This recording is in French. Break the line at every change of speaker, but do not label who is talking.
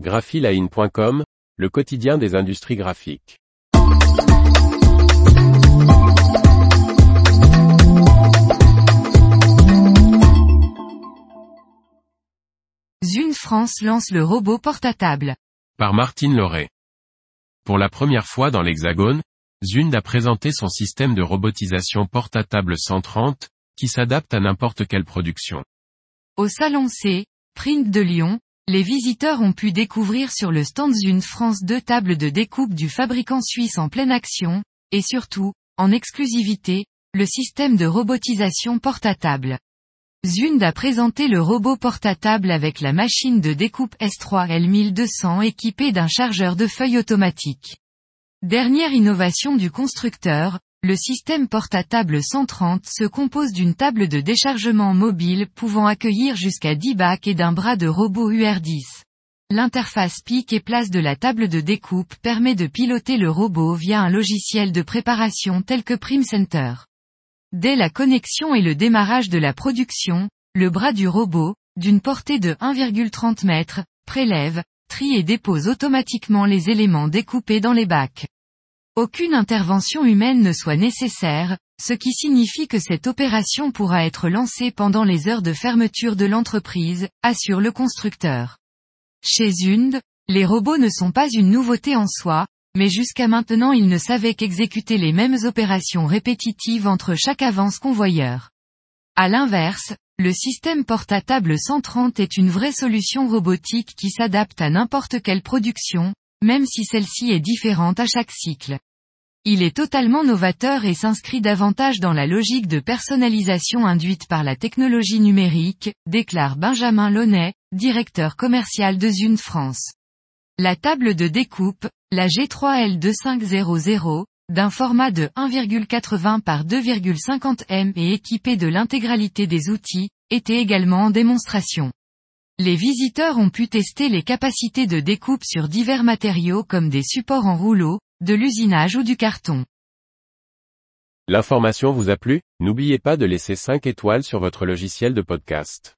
graphiline.com, le quotidien des industries graphiques.
Zune France lance le robot portatable.
Par Martine Lauré. Pour la première fois dans l'Hexagone, Zund a présenté son système de robotisation portatable 130, qui s'adapte à n'importe quelle production.
Au salon C, Print de Lyon, les visiteurs ont pu découvrir sur le stand Zune France deux tables de découpe du fabricant suisse en pleine action, et surtout, en exclusivité, le système de robotisation portatable. Zund a présenté le robot portatable avec la machine de découpe S3 L1200 équipée d'un chargeur de feuilles automatique. Dernière innovation du constructeur, le système portatable 130 se compose d'une table de déchargement mobile pouvant accueillir jusqu'à 10 bacs et d'un bras de robot UR10. L'interface pique et place de la table de découpe permet de piloter le robot via un logiciel de préparation tel que PrimCenter. Dès la connexion et le démarrage de la production, le bras du robot, d'une portée de 1,30 m, prélève, trie et dépose automatiquement les éléments découpés dans les bacs. Aucune intervention humaine ne soit nécessaire, ce qui signifie que cette opération pourra être lancée pendant les heures de fermeture de l'entreprise, assure le constructeur. Chez Zund, les robots ne sont pas une nouveauté en soi, mais jusqu'à maintenant ils ne savaient qu'exécuter les mêmes opérations répétitives entre chaque avance convoyeur. À l'inverse, le système portatable 130 est une vraie solution robotique qui s'adapte à n'importe quelle production, même si celle-ci est différente à chaque cycle. Il est totalement novateur et s'inscrit davantage dans la logique de personnalisation induite par la technologie numérique, déclare Benjamin Launay, directeur commercial de Zune France. La table de découpe, la G3L2500, d'un format de 1,80 par 2,50 m et équipée de l'intégralité des outils, était également en démonstration. Les visiteurs ont pu tester les capacités de découpe sur divers matériaux comme des supports en rouleau, de l'usinage ou du carton.
L'information vous a plu? N'oubliez pas de laisser 5 étoiles sur votre logiciel de podcast.